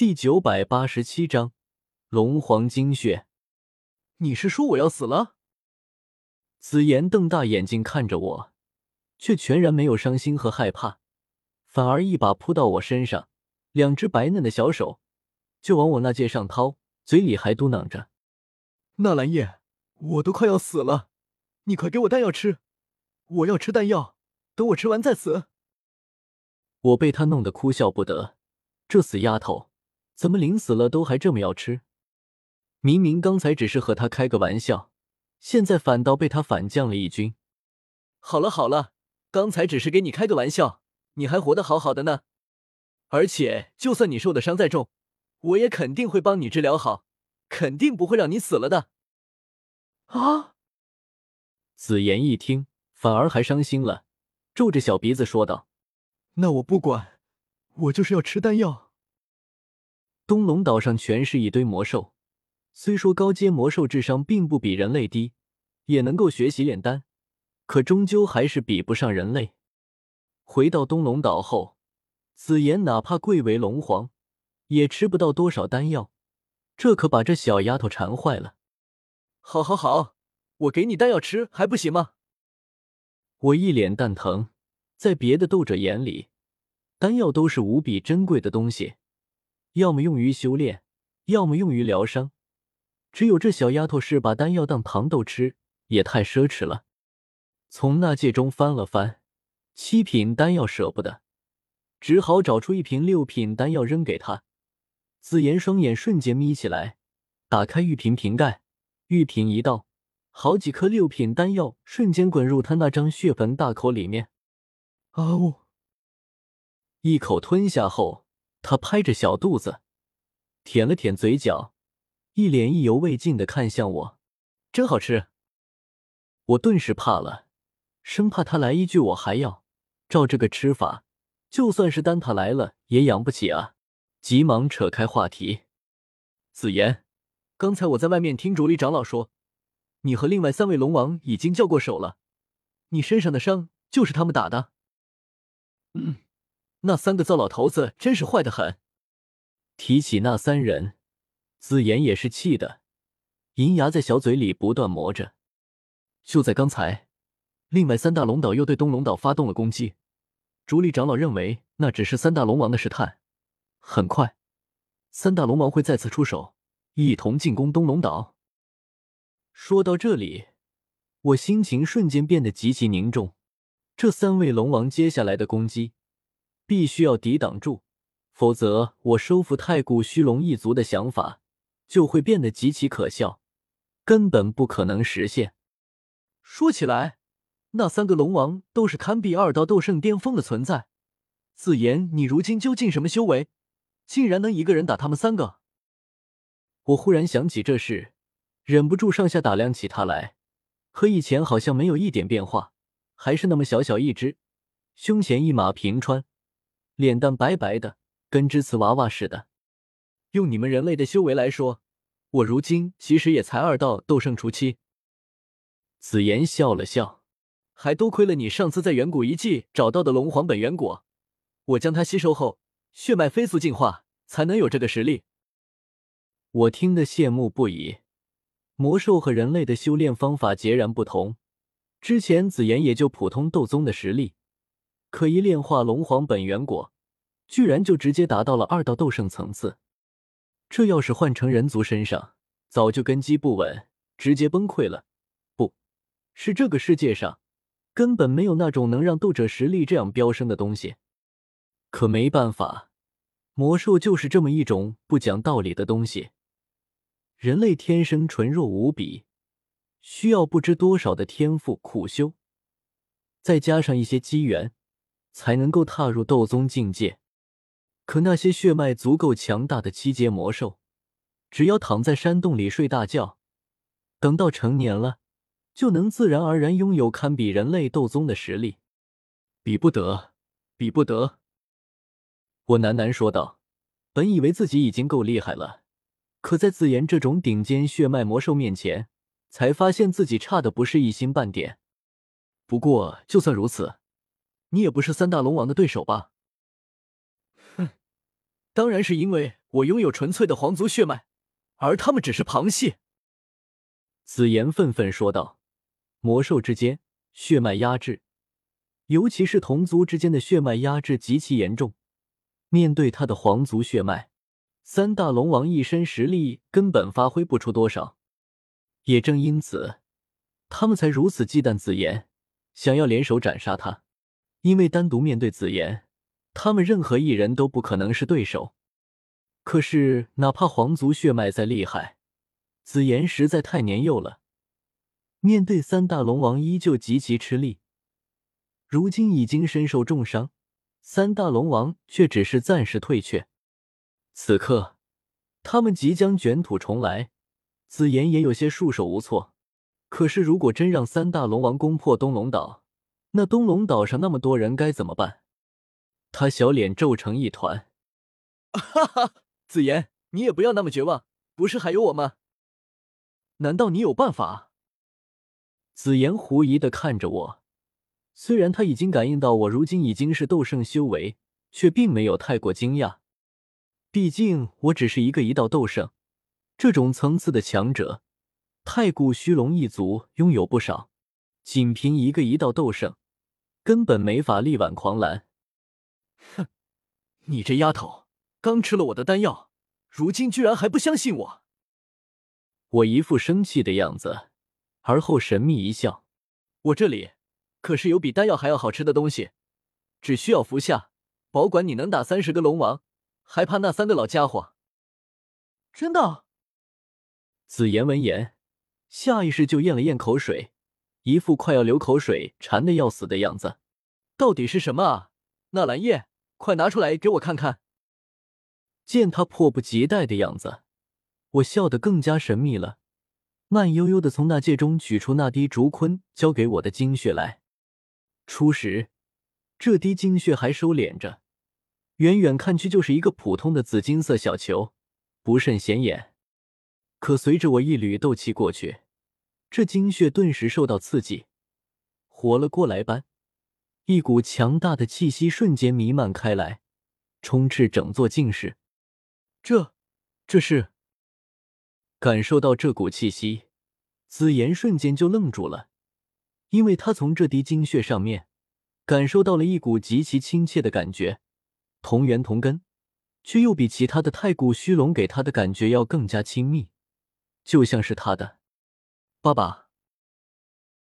第九百八十七章龙皇精血。你是说我要死了？紫妍瞪大眼睛看着我，却全然没有伤心和害怕，反而一把扑到我身上，两只白嫩的小手就往我那戒上掏，嘴里还嘟囔着：“纳兰叶，我都快要死了，你快给我丹药吃，我要吃丹药，等我吃完再死。”我被他弄得哭笑不得，这死丫头。怎么临死了都还这么要吃？明明刚才只是和他开个玩笑，现在反倒被他反将了一军。好了好了，刚才只是给你开个玩笑，你还活得好好的呢。而且就算你受的伤再重，我也肯定会帮你治疗好，肯定不会让你死了的。啊！紫妍一听，反而还伤心了，皱着小鼻子说道：“那我不管，我就是要吃丹药。”东龙岛上全是一堆魔兽，虽说高阶魔兽智商并不比人类低，也能够学习炼丹，可终究还是比不上人类。回到东龙岛后，紫妍哪怕贵为龙皇，也吃不到多少丹药，这可把这小丫头馋坏了。好，好，好，我给你丹药吃还不行吗？我一脸蛋疼，在别的斗者眼里，丹药都是无比珍贵的东西。要么用于修炼，要么用于疗伤。只有这小丫头是把丹药当糖豆吃，也太奢侈了。从那戒中翻了翻，七品丹药舍不得，只好找出一瓶六品丹药扔给她。紫妍双眼瞬间眯起来，打开玉瓶瓶盖，玉瓶一倒，好几颗六品丹药瞬间滚入她那张血盆大口里面。啊呜！一口吞下后。他拍着小肚子，舔了舔嘴角，一脸意犹未尽的看向我，真好吃。我顿时怕了，生怕他来一句我还要。照这个吃法，就算是丹塔来了也养不起啊！急忙扯开话题。紫妍，刚才我在外面听竹离长老说，你和另外三位龙王已经交过手了，你身上的伤就是他们打的。嗯。那三个糟老头子真是坏的很。提起那三人，紫妍也是气的，银牙在小嘴里不断磨着。就在刚才，另外三大龙岛又对东龙岛发动了攻击。竹里长老认为那只是三大龙王的试探，很快，三大龙王会再次出手，一同进攻东龙岛。说到这里，我心情瞬间变得极其凝重。这三位龙王接下来的攻击。必须要抵挡住，否则我收复太古虚龙一族的想法就会变得极其可笑，根本不可能实现。说起来，那三个龙王都是堪比二道斗圣巅峰的存在。自言，你如今究竟什么修为，竟然能一个人打他们三个？我忽然想起这事，忍不住上下打量起他来，和以前好像没有一点变化，还是那么小小一只，胸前一马平川。脸蛋白白的，跟只瓷娃娃似的。用你们人类的修为来说，我如今其实也才二道斗圣初期。紫妍笑了笑，还多亏了你上次在远古遗迹找到的龙皇本源果，我将它吸收后，血脉飞速进化，才能有这个实力。我听得羡慕不已。魔兽和人类的修炼方法截然不同，之前紫妍也就普通斗宗的实力。可一炼化龙皇本源果，居然就直接达到了二道斗圣层次。这要是换成人族身上，早就根基不稳，直接崩溃了。不是这个世界上根本没有那种能让斗者实力这样飙升的东西。可没办法，魔兽就是这么一种不讲道理的东西。人类天生纯弱无比，需要不知多少的天赋苦修，再加上一些机缘。才能够踏入斗宗境界，可那些血脉足够强大的七阶魔兽，只要躺在山洞里睡大觉，等到成年了，就能自然而然拥有堪比人类斗宗的实力。比不得，比不得！我喃喃说道。本以为自己已经够厉害了，可在自言这种顶尖血脉魔兽面前，才发现自己差的不是一星半点。不过，就算如此。你也不是三大龙王的对手吧？哼，当然是因为我拥有纯粹的皇族血脉，而他们只是旁系。紫妍愤愤说道：“魔兽之间血脉压制，尤其是同族之间的血脉压制极其严重。面对他的皇族血脉，三大龙王一身实力根本发挥不出多少。也正因此，他们才如此忌惮紫妍，想要联手斩杀他。因为单独面对紫妍，他们任何一人都不可能是对手。可是，哪怕皇族血脉再厉害，紫妍实在太年幼了，面对三大龙王依旧极其吃力。如今已经身受重伤，三大龙王却只是暂时退却。此刻，他们即将卷土重来，紫妍也有些束手无措。可是，如果真让三大龙王攻破东龙岛，那东龙岛上那么多人该怎么办？他小脸皱成一团，哈哈，紫妍，你也不要那么绝望，不是还有我吗？难道你有办法？紫妍狐疑的看着我，虽然他已经感应到我如今已经是斗圣修为，却并没有太过惊讶。毕竟我只是一个一道斗圣，这种层次的强者，太古虚龙一族拥有不少，仅凭一个一道斗圣，根本没法力挽狂澜。哼，你这丫头，刚吃了我的丹药，如今居然还不相信我！我一副生气的样子，而后神秘一笑：“我这里可是有比丹药还要好吃的东西，只需要服下，保管你能打三十个龙王，还怕那三个老家伙？”真的？紫妍闻言，下意识就咽了咽口水，一副快要流口水、馋的要死的样子。到底是什么啊？纳兰叶，快拿出来给我看看！见他迫不及待的样子。我笑得更加神秘了，慢悠悠的从那戒中取出那滴竹坤交给我的精血来。初时，这滴精血还收敛着，远远看去就是一个普通的紫金色小球，不甚显眼。可随着我一缕斗气过去，这精血顿时受到刺激，活了过来般，一股强大的气息瞬间弥漫开来，充斥整座境室。这，这是？感受到这股气息，紫妍瞬间就愣住了，因为他从这滴精血上面感受到了一股极其亲切的感觉，同源同根，却又比其他的太古虚龙给他的感觉要更加亲密，就像是他的爸爸。